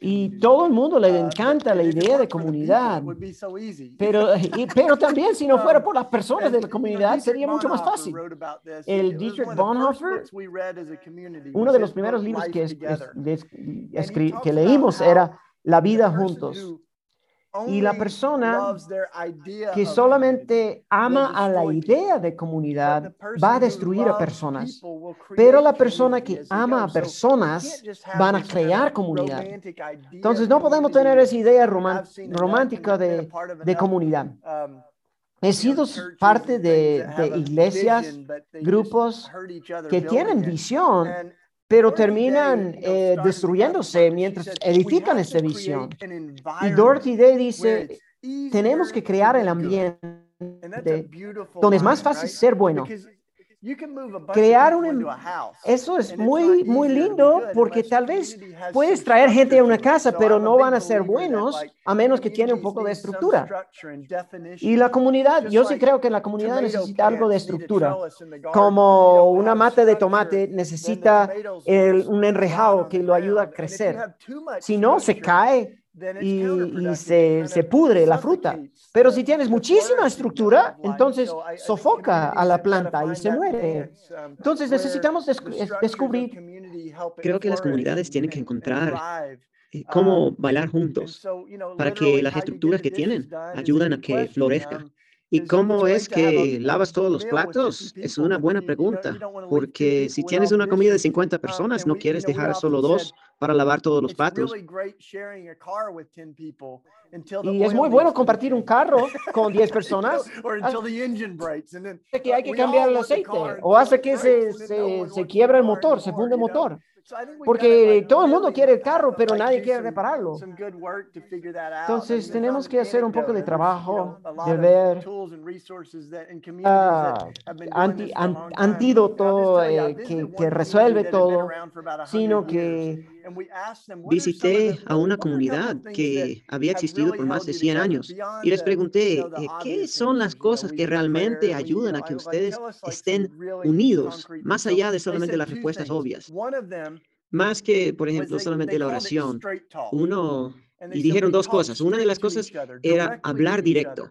Y todo el mundo le encanta la idea de comunidad. Pero, pero también si no fuera por las personas de la comunidad sería mucho más fácil. El Dietrich Bonhoeffer, uno de los primeros libros que, que leímos era La vida juntos. Y la persona que solamente ama a la idea de comunidad va a destruir a personas. Pero la persona que ama a personas van a crear comunidad. Entonces no podemos tener esa idea romántica de, de comunidad. He sido parte de, de iglesias, grupos que tienen visión, pero terminan eh, destruyéndose mientras edifican esta visión. Y Dorothy Day dice, tenemos que crear el ambiente donde es más fácil ser bueno. Crear un... Eso es muy, muy lindo porque tal vez puedes traer gente a una casa, pero no van a ser buenos a menos que tiene un poco de estructura. Y la comunidad, yo sí creo que la comunidad necesita algo de estructura, como una mata de tomate necesita un enrejado que lo ayuda a crecer. Si no, se cae y, se, se, pudre la fruta. Pero si tienes muchísima estructura, entonces sofoca a la planta y se muere. Entonces necesitamos descubrir. Creo que las comunidades tienen que encontrar eh, cómo bailar juntos para que las estructuras que tienen ayudan a que florezca. ¿Y cómo es que lavas todos los platos? Es una buena pregunta, porque si tienes una comida de 50 personas, no quieres dejar solo dos para lavar todos los platos. Y es muy bueno compartir un carro con 10 personas. que hay que cambiar el aceite o hace que se, se, se quiebra el motor, se funde el motor. Porque todo el mundo quiere el carro, pero nadie quiere repararlo. Entonces tenemos que hacer un poco de trabajo de ver uh, anti, antídoto eh, que, que resuelve todo, sino que Visité a una comunidad que había existido por más de 100 años y les pregunté, ¿qué son las cosas que realmente ayudan a que ustedes estén unidos, más allá de solamente las respuestas obvias? Más que, por ejemplo, solamente la oración. Uno, y dijeron dos cosas. Una de las cosas era hablar directo.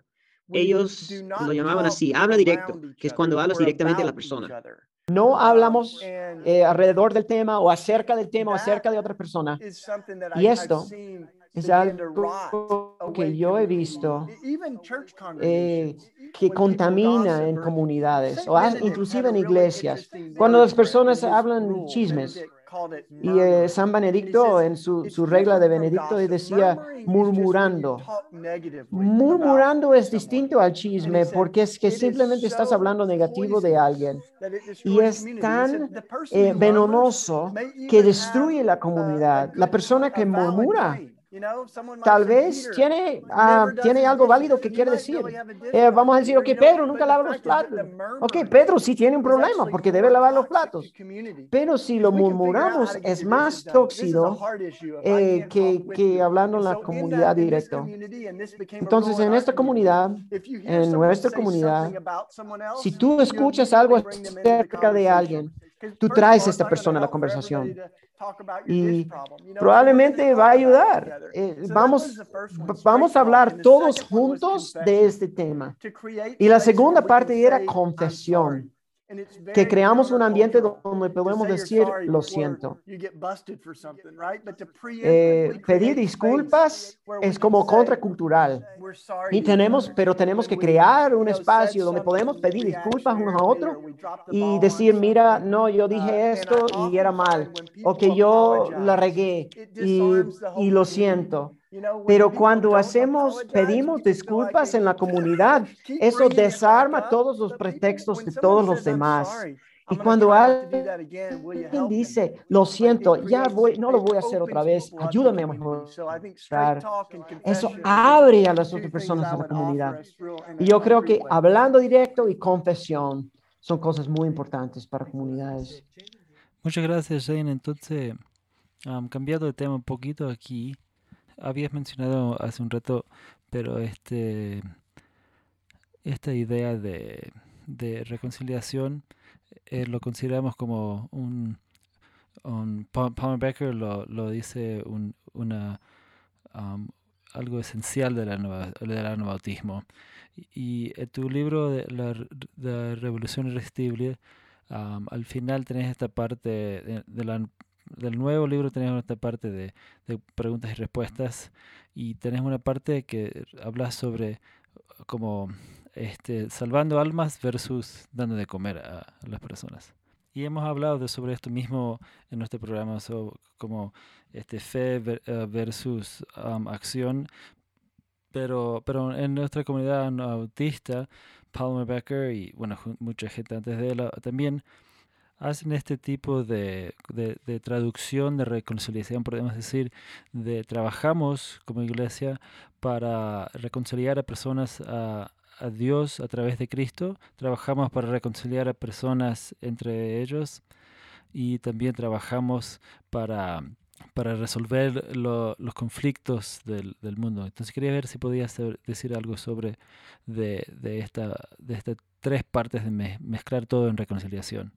Ellos lo llamaban así, habla directo, que es cuando hablas directamente a la persona. No hablamos eh, alrededor del tema o acerca del tema o acerca de otra persona. Y esto es algo que yo he visto e eh, que contamina en comunidades o inclusive en iglesias. Cuando las personas hablan chismes, y eh, San Benedicto, en su, su, regla de Benedicto, decía murmurando. Murmurando es distinto al chisme porque es que simplemente estás hablando negativo de alguien. Y es tan eh, venenoso que destruye la comunidad. La persona que murmura Tal vez tiene, ah, tiene algo válido que quiere decir. Eh, vamos a decir, ok, Pedro nunca lava los platos. Ok, Pedro sí tiene un problema porque debe lavar los platos. Pero si lo murmuramos es más tóxico eh, que, que hablando en la comunidad directa. Entonces, en esta comunidad, en nuestra comunidad, si tú escuchas algo acerca de alguien, tú traes a esta persona a la conversación y probablemente va a ayudar. Eh, vamos, vamos a hablar todos juntos de este tema. Y la segunda parte era confesión que creamos un ambiente donde podemos decir, lo siento. Eh, pedir disculpas es como contracultural. Y tenemos, pero tenemos que crear un espacio donde podemos pedir disculpas unos a otros y decir, mira, no, yo dije uh, esto y era mal, o que yo la regué y, y lo siento. Pero cuando hacemos, pedimos disculpas en la comunidad, eso desarma todos los pretextos de todos los demás. Y cuando alguien dice, lo siento, ya voy, no lo voy a hacer otra vez, ayúdame a mejorar. Eso abre a las otras personas a la comunidad. Y yo creo que hablando directo y confesión son cosas muy importantes para comunidades. Muchas gracias, Shane. Entonces, cambiando de tema un poquito aquí, habías mencionado hace un rato, pero este esta idea de, de reconciliación eh, lo consideramos como un, Palmer Becker lo, lo dice un, una um, algo esencial de del anabautismo. Y, en tu libro de la, Revolución Irresistible, um, al final tenés esta parte de, la del nuevo libro tenemos esta parte de, preguntas y respuestas y tenés una parte que habla sobre como este, salvando almas versus dando de comer a, las personas. Y hemos hablado sobre esto mismo en nuestro programa, como este, fe eh, versus acción, pero, pero en nuestra comunidad autista, Palmer Becker y bueno, mucha gente antes de él también hacen este tipo de, de, traducción, de reconciliación, podemos decir, de trabajamos como iglesia para reconciliar a personas a, Dios a través de Cristo, trabajamos para reconciliar a personas entre ellos y también trabajamos para, para resolver los conflictos del, del, mundo. Entonces quería ver si podías decir algo sobre de, de, esta, de estas tres partes de mezclar todo en reconciliación.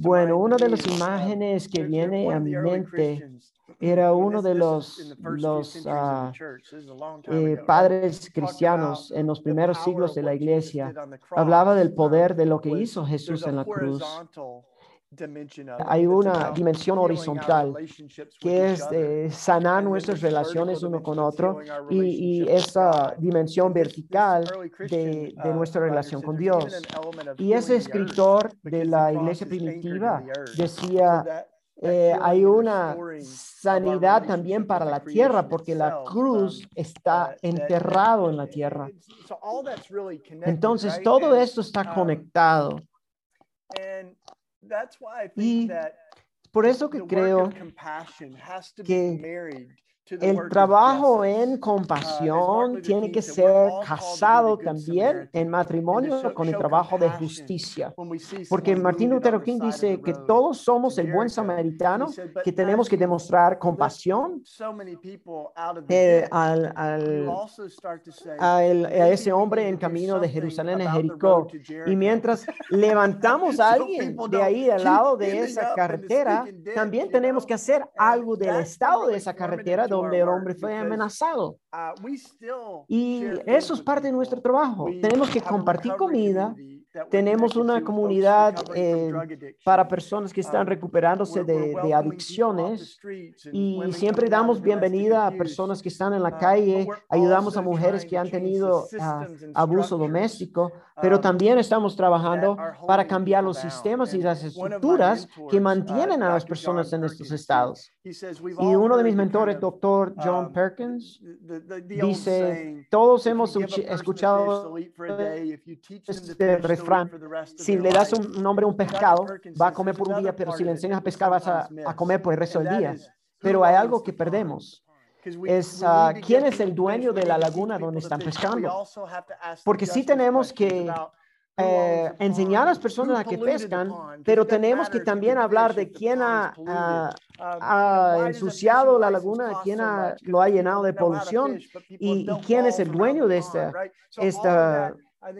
Bueno, una de las imágenes que viene a mi mente era uno de los, los ah, eh, padres cristianos en los primeros siglos de la iglesia. Hablaba del poder de lo que hizo Jesús en la cruz hay una dimensión horizontal que es de sanar nuestras relaciones uno con otro y, esa dimensión vertical de, de, nuestra relación con Dios. Y ese escritor de la iglesia primitiva decía, eh, hay una sanidad también para la tierra porque la cruz está enterrado en la tierra. Entonces, todo esto está conectado. Y por eso que creo que el trabajo en uh, compasión tiene que ser casado también en matrimonio con el trabajo de justicia. Porque Martín Lutero King dice que todos somos el buen samaritano, que tenemos que demostrar compasión eh, al, a, ese hombre en camino de Jerusalén a Jericó. Y mientras levantamos a alguien de ahí al lado de esa carretera, también tenemos que hacer algo del estado de esa carretera donde el hombre fue amenazado. Uh, y eso es parte de nuestro trabajo. Tenemos que compartir comida, tenemos una comunidad eh, para personas que están uh, recuperándose de, adicciones y siempre damos bienvenida a personas que están en la uh, calle, ayudamos a mujeres que han tenido ah, abuso doméstico, pero um, también estamos trabajando para cambiar los sistemas y las estructuras que mantienen a las personas en estos estados. Y uno de mis mentores, doctor John um, Perkins, dice, todos hemos escuchado este si le das un nombre a un pescado, va a comer por un día, pero si le enseñas a pescar, vas a, comer por el resto del día. Pero hay algo que perdemos. es uh, quién es el dueño de la laguna donde están pescando. Porque sí tenemos que eh, enseñar a las personas a que pescan, pero tenemos que también hablar de quién ha, ensuciado la laguna, quién ha, lo ha llenado de polución y, quién es el dueño de esta, esta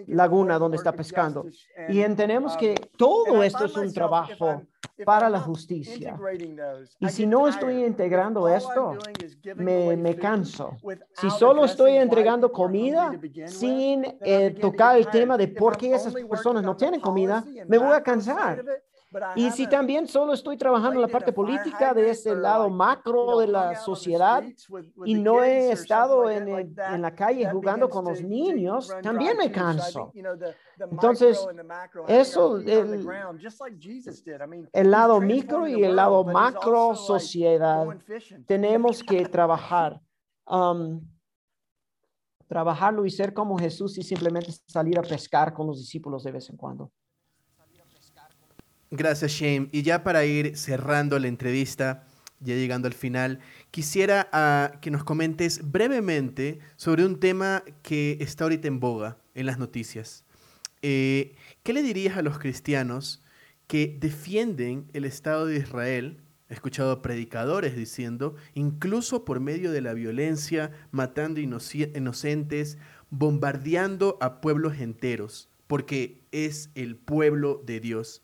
laguna donde está pescando. Y entendemos que todo esto es un trabajo para la justicia. Y si no estoy integrando esto, me, me canso. Si solo estoy entregando comida sin eh, tocar el tema de por qué esas personas no tienen comida, me voy a cansar. Y si también solo estoy trabajando en la parte política de ese lado macro de la sociedad y no he estado en, en la calle jugando con los niños, también me canso. Entonces, eso, el, el lado micro y el lado macro sociedad, tenemos que trabajar. Um, trabajarlo y ser como Jesús y simplemente salir a pescar con los discípulos de vez en cuando. Gracias, Shane. Y ya para ir cerrando la entrevista, ya llegando al final, quisiera ah, que nos comentes brevemente sobre un tema que está ahorita en boga en las noticias. Eh, ¿Qué le dirías a los cristianos que defienden el Estado de Israel? He escuchado predicadores diciendo, incluso por medio de la violencia, matando inocentes, bombardeando a pueblos enteros, porque es el pueblo de Dios.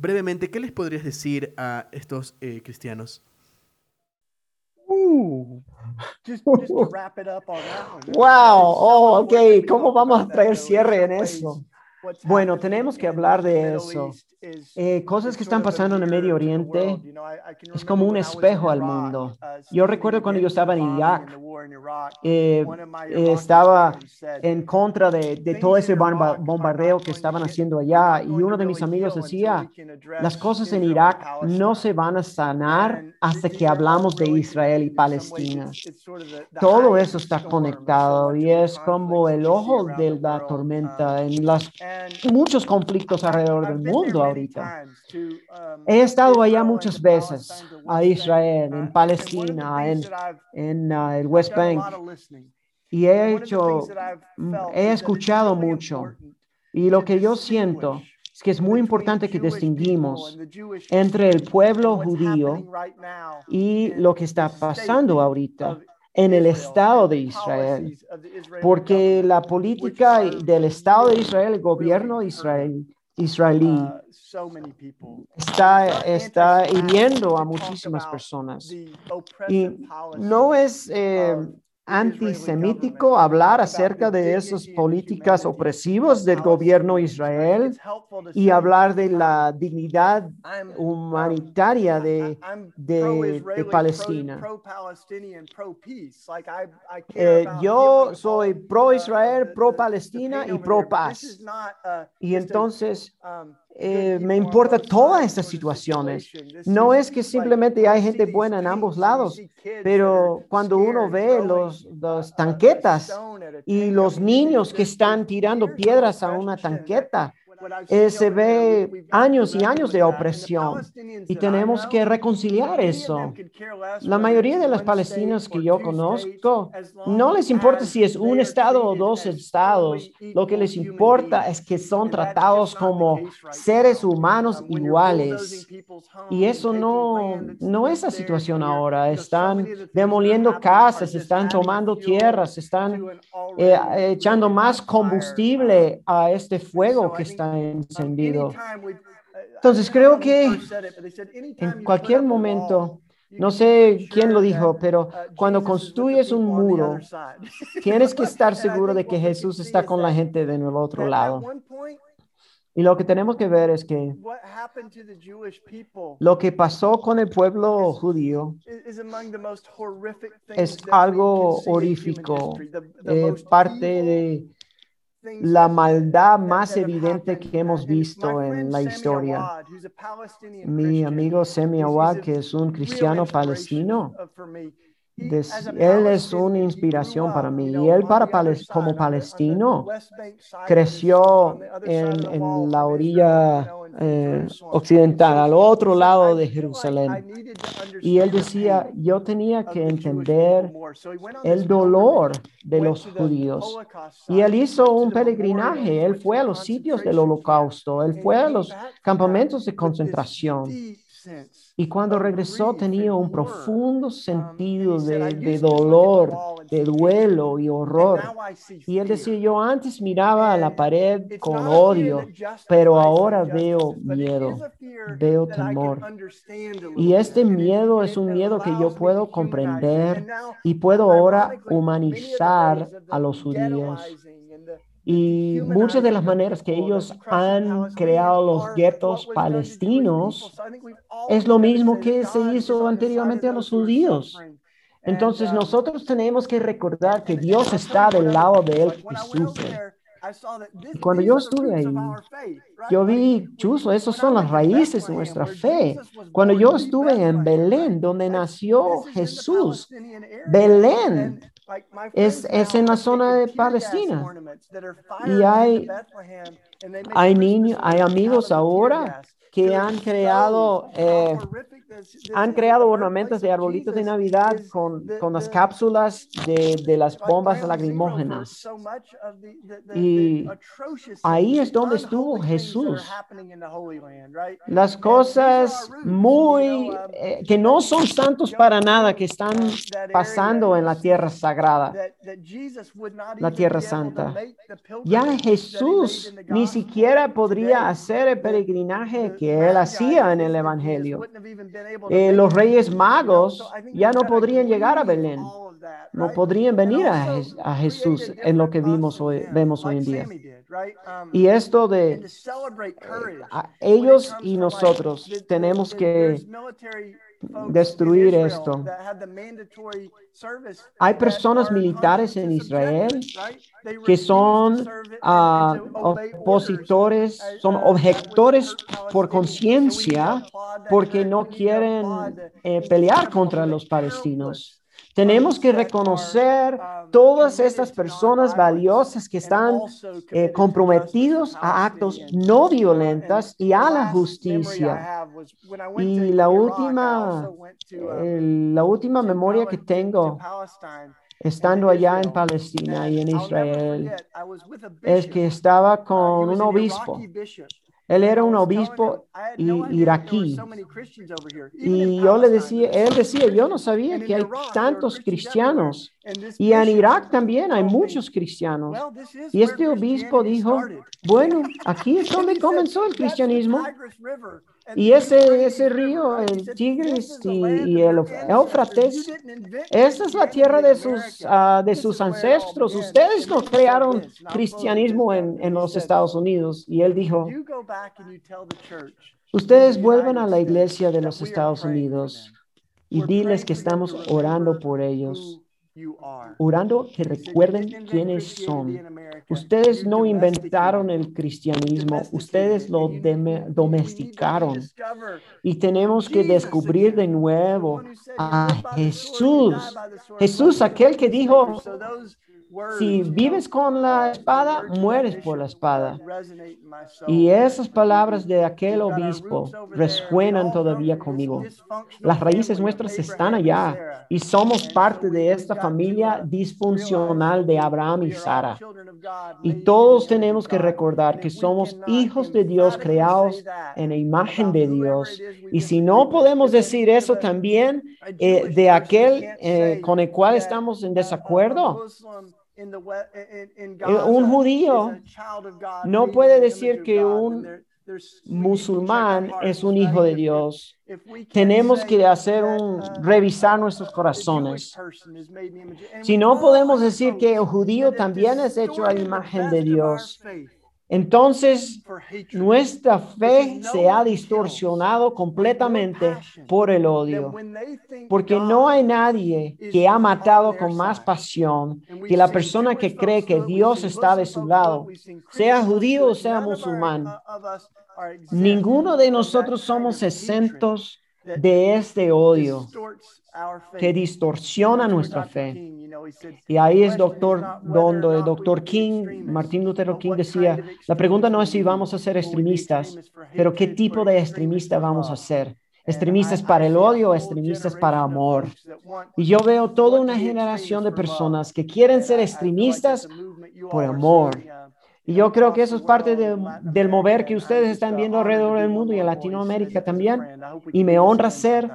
Brevemente, ¿qué les podrías decir a estos eh, cristianos? Uh. wow, oh, ok, ¿cómo vamos a traer cierre en eso? Bueno, tenemos que hablar de eso. Eh, cosas que están pasando en el Medio Oriente es como un espejo al mundo. Yo recuerdo cuando yo estaba en Irak, eh, eh, estaba en contra de, de, todo ese bombardeo que estaban haciendo allá y uno de mis amigos decía, las cosas en Irak no se van a sanar hasta que hablamos de Israel y Palestina. Todo eso está conectado y es como el ojo de la tormenta en las, muchos conflictos alrededor del mundo ahorita. He estado allá muchas veces, a Israel, en Palestina, en, en uh, el West Y he hecho, he escuchado mucho. Y lo que yo siento es que es muy importante que distinguimos entre el pueblo judío y lo que está pasando ahorita en el Estado de Israel, porque la política del Estado de Israel, el gobierno israelí, está, está hiriendo a muchísimas personas. Y no es eh, antisemítico hablar acerca de esas políticas opresivas del gobierno Israel y hablar de la dignidad humanitaria de, de, Palestina. Eh, yo soy pro Israel, pro Palestina y pro paz. Y entonces eh, me importa todas estas situaciones. No es que simplemente hay gente buena en ambos lados, pero cuando uno ve los, las tanquetas y los niños que están tirando piedras a una tanqueta, eh, se ve años y años de opresión y tenemos que reconciliar eso. La mayoría de las palestinas que yo conozco no les importa si es un estado o dos estados. Lo que les importa es que son tratados como seres humanos iguales. Y eso no, no es la situación ahora. Están demoliendo casas, están tomando tierras, están eh, echando más combustible a este fuego que está encendido. Entonces creo que en cualquier momento, no sé quién lo dijo, pero cuando construyes un muro, tienes que estar seguro de que Jesús está con la gente del otro lado. Y lo que tenemos que ver es que lo que pasó con el pueblo judío es algo horrífico, eh, parte de la maldad más evidente que hemos visto en la historia. Mi amigo Semi Awad, que es un cristiano palestino, él es una inspiración para mí. Y él para, como palestino creció en, en la orilla eh, occidental, al otro lado de Jerusalén. Y él decía, yo tenía que entender el dolor de los judíos. Y él hizo un peregrinaje, él fue a los sitios del holocausto, él fue a los campamentos de concentración. Y cuando regresó tenía un profundo sentido de, dolor, de duelo y horror. Y él decía, yo antes miraba a la pared con odio, pero ahora veo miedo, veo temor. Y este miedo es un miedo que yo puedo comprender y puedo ahora humanizar a los judíos. Y muchas de las maneras que ellos han creado los guetos palestinos es lo mismo que se hizo anteriormente a los judíos. Entonces nosotros tenemos que recordar que Dios está del lado de él que sufre. cuando yo estuve ahí, yo vi, Chuso, esas son las raíces de nuestra fe. Cuando yo estuve en Belén, donde nació Jesús, Belén es, es en la zona de Palestina. Y hay, hay niños, hay amigos ahora que han creado, eh, han creado ornamentos de arbolitos de Navidad con, con las cápsulas de, de, las bombas lacrimógenas. Y ahí es donde estuvo Jesús. Las cosas muy, eh, que no son santos para nada, que están pasando en la tierra sagrada, la tierra santa. Ya Jesús ni siquiera podría hacer el peregrinaje que él hacía en el Evangelio. Eh, los reyes magos ya no podrían llegar a Belén, no podrían venir a, a Jesús en lo que vimos hoy, vemos hoy en día. Y esto de ellos y nosotros tenemos que destruir esto. Hay personas militares en Israel que son ah, opositores, son objetores por conciencia porque no quieren eh, pelear contra los palestinos. Tenemos que reconocer todas estas personas valiosas que están eh, comprometidos a actos no violentos y a la justicia. Y la última, la última memoria que tengo estando allá en Palestina y en Israel es que estaba con un obispo él era un obispo iraquí. Y yo le decía, él decía, yo no sabía que hay tantos cristianos. Y en Irak también hay muchos cristianos. Y este obispo dijo, bueno, aquí es donde comenzó el cristianismo. Y ese, ese río, el Tigris y, el Éufrates, esa es la tierra de sus, ah, de sus ancestros. Ustedes no crearon cristianismo en, en los Estados Unidos. Y él dijo, ustedes vuelven a la iglesia de los Estados Unidos y diles que estamos orando por ellos orando que recuerden quiénes son. Ustedes no inventaron el cristianismo, ustedes lo domesticaron. Y tenemos que descubrir de nuevo a Jesús. Jesús, aquel que dijo, si vives con la espada, mueres por la espada. Y esas palabras de aquel obispo resuenan todavía conmigo. Las raíces nuestras están allá y somos parte de esta familia disfuncional de Abraham y Sara. Y todos tenemos que recordar que somos hijos de Dios creados en la imagen de Dios. Y si no podemos decir eso también eh, de aquel eh, con el cual estamos en desacuerdo, un judío no puede decir que un musulmán es un hijo de Dios. Tenemos que hacer un uh, revisar nuestros corazones. Si no podemos decir que el judío también es hecho a la imagen de Dios, entonces nuestra fe se ha distorsionado completamente por el odio, porque no hay nadie que ha matado con más pasión que la persona que cree que Dios está de su lado, sea judío o sea musulmán. Ninguno de nosotros somos exentos de este odio que distorsiona nuestra fe. Y ahí es doctor, donde el doctor King, Martin Luther King decía, la pregunta no es si vamos a ser extremistas, pero qué tipo de extremista vamos a ser. Extremistas para el odio, extremistas para amor. Y yo veo toda una generación de personas que quieren ser extremistas por amor. Y yo creo que eso es parte del mover que ustedes están viendo alrededor del mundo y en Latinoamérica también. Y me honra ser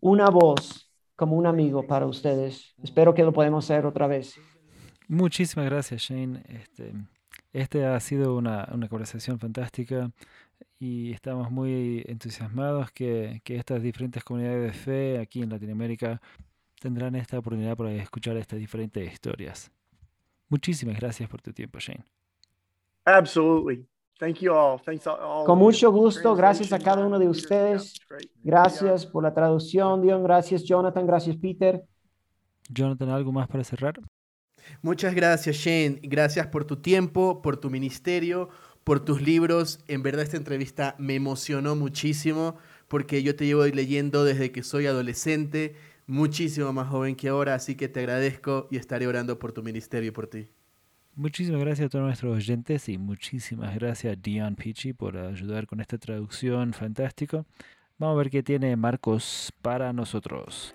una voz como un amigo para ustedes. Espero que lo podamos hacer otra vez. Muchísimas gracias, Shane. Este, este ha sido una, una, conversación fantástica y estamos muy entusiasmados que, que, estas diferentes comunidades de fe aquí en Latinoamérica tendrán esta oportunidad para escuchar estas diferentes historias. Muchísimas gracias por tu tiempo, Shane. Absolutely. Con mucho gusto, gracias a cada uno de ustedes. Gracias por la traducción, Dion. Gracias, Jonathan. Gracias, Peter. Jonathan, ¿algo más para cerrar? Muchas gracias, Shane. Gracias por tu tiempo, por tu ministerio, por tus libros. En verdad, esta entrevista me emocionó muchísimo porque yo te llevo leyendo desde que soy adolescente, muchísimo más joven que ahora, así que te agradezco y estaré orando por tu ministerio y por ti. Muchísimas gracias a todos nuestros oyentes y muchísimas gracias a Dion Pichi por ayudar con esta traducción fantástica. Vamos a ver qué tiene Marcos para nosotros.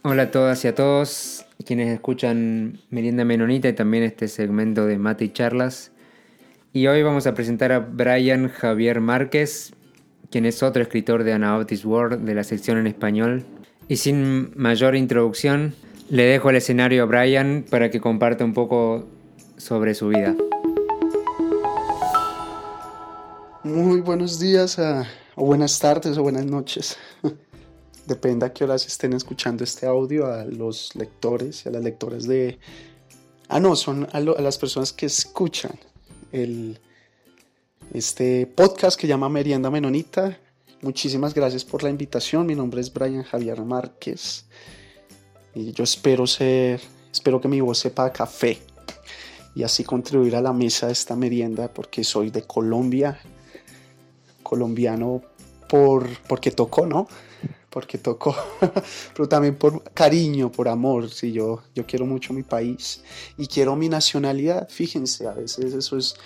Hola a todas y a todos quienes escuchan Merienda Menonita y también este segmento de Mate y Charlas. Y hoy vamos a presentar a Brian Javier Márquez, quien es otro escritor de Anabaptist World de la sección en español y sin mayor introducción, le dejo el escenario a Brian para que comparta un poco sobre su vida. Muy buenos días o buenas tardes o buenas noches. Depende a qué horas estén escuchando este audio a los lectores y a las lectoras de... Ah, no, son a, las personas que escuchan el, este podcast que llama Merienda Menonita. Muchísimas gracias por la invitación. Mi nombre es Brian Javier Márquez y yo espero ser, espero que mi voz sepa café y así contribuir a la mesa de esta merienda porque soy de Colombia, colombiano por, porque tocó, ¿no? Porque tocó, pero también por cariño, por amor. Sí, yo, yo quiero mucho mi país y quiero mi nacionalidad. Fíjense, a veces eso es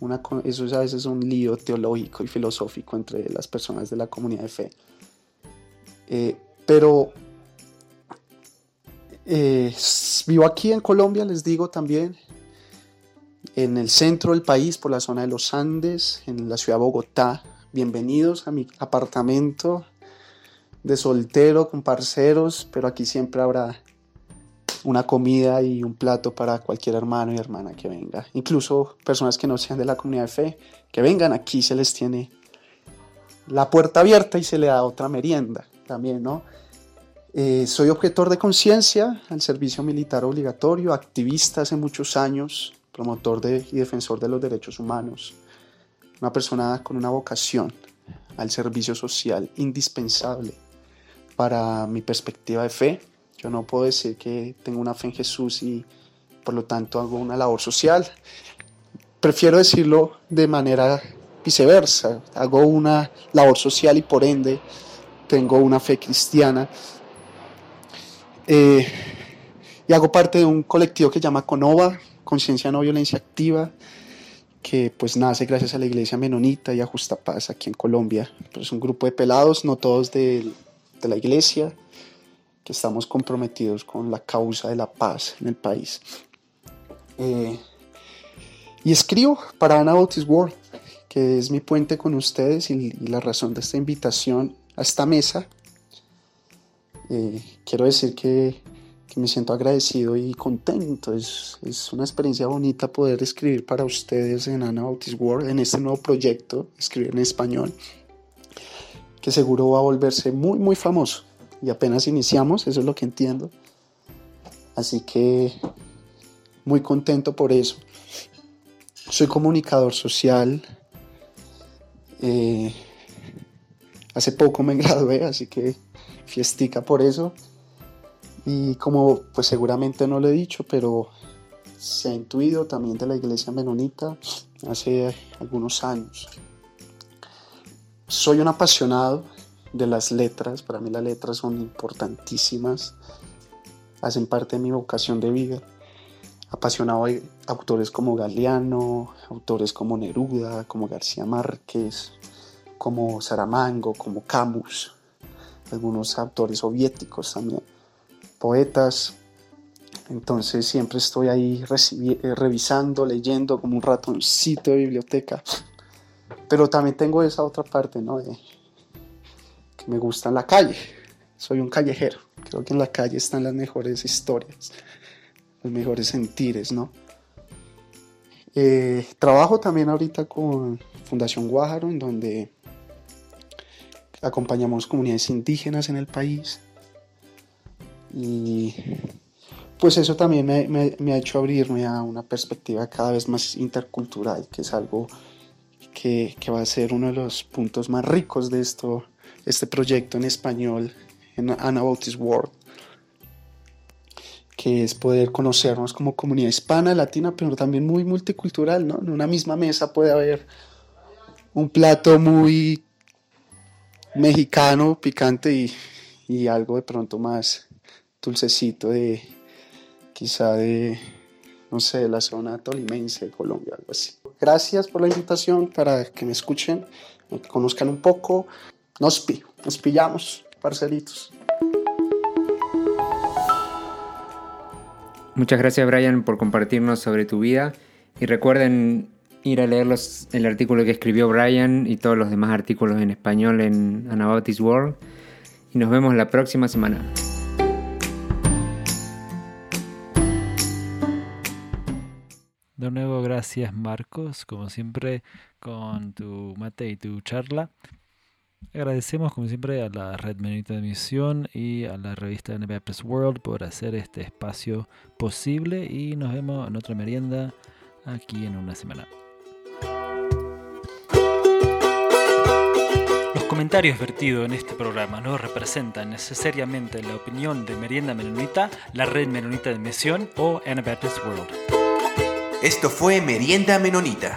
una, eso es a veces un lío teológico y filosófico entre las personas de la comunidad de fe. Eh, pero eh, vivo aquí en Colombia, les digo también, en el centro del país, por la zona de los Andes, en la ciudad de Bogotá. Bienvenidos a mi apartamento de soltero con parceros, pero aquí siempre habrá una comida y un plato para cualquier hermano y hermana que venga. Incluso personas que no sean de la comunidad de fe, que vengan aquí, se les tiene la puerta abierta y se le da otra merienda también, ¿no? Eh, soy objetor de conciencia al servicio militar obligatorio, activista hace muchos años, promotor de, y defensor de los derechos humanos, una persona con una vocación al servicio social indispensable para mi perspectiva de fe yo no puedo decir que tengo una fe en Jesús y por lo tanto hago una labor social. Prefiero decirlo de manera viceversa. Hago una labor social y por ende tengo una fe cristiana. Eh, y hago parte de un colectivo que se llama CONOVA, Conciencia No Violencia Activa, que pues nace gracias a la iglesia menonita y a Justa Paz aquí en Colombia. es un grupo de pelados, no todos de la iglesia, que estamos comprometidos con la causa de la paz en el país. Eh, y escribo para Anna World, que es mi puente con ustedes y, la razón de esta invitación a esta mesa. Eh, quiero decir que, que, me siento agradecido y contento. Es, es, una experiencia bonita poder escribir para ustedes en Anna World, en este nuevo proyecto, escribir en español, que seguro va a volverse muy, muy famoso y apenas iniciamos, eso es lo que entiendo. Así que muy contento por eso. Soy comunicador social. Eh, hace poco me gradué, así que fiestica por eso. Y como pues seguramente no lo he dicho, pero se ha intuido también de la iglesia menonita hace algunos años. Soy un apasionado de las letras. Para mí las letras son importantísimas, hacen parte de mi vocación de vida. Apasionado de autores como Galeano, autores como Neruda, como García Márquez, como Saramango, como Camus, algunos autores soviéticos también, poetas. Entonces siempre estoy ahí eh, revisando, leyendo como un ratoncito de biblioteca. Pero también tengo esa otra parte, ¿no? Me gusta la calle. Soy un callejero. Creo que en la calle están las mejores historias, los mejores sentires, ¿no? Eh, trabajo también ahorita con Fundación Guájaro, en donde acompañamos comunidades indígenas en el país. Y pues eso también me, ha hecho abrirme a una perspectiva cada vez más intercultural, que es algo que, que va a ser uno de los puntos más ricos de esto este proyecto en español en Anabautis World, que es poder conocernos como comunidad hispana, latina, pero también muy multicultural, ¿no? En una misma mesa puede haber un plato muy mexicano, picante y, y algo de pronto más dulcecito de quizá de, no sé, de la zona tolimense de Colombia, algo así. Gracias por la invitación para que me escuchen, me conozcan un poco. Nos, nos pillamos, parcelitos. Muchas gracias Brian por compartirnos sobre tu vida y recuerden ir a leer el artículo que escribió Brian y todos los demás artículos en español en Anabaptist World y nos vemos la próxima semana. De nuevo, gracias Marcos, como siempre, con tu mate y tu charla. Agradecemos, como siempre, a la Red Menonita de Misión y a la revista Anabaptist World por hacer este espacio posible y nos vemos en otra merienda aquí en una semana. Los comentarios vertidos en este programa no representan necesariamente la opinión de Merienda Menonita, la Red Menonita de Misión o Anabaptist World. Esto fue Merienda Menonita.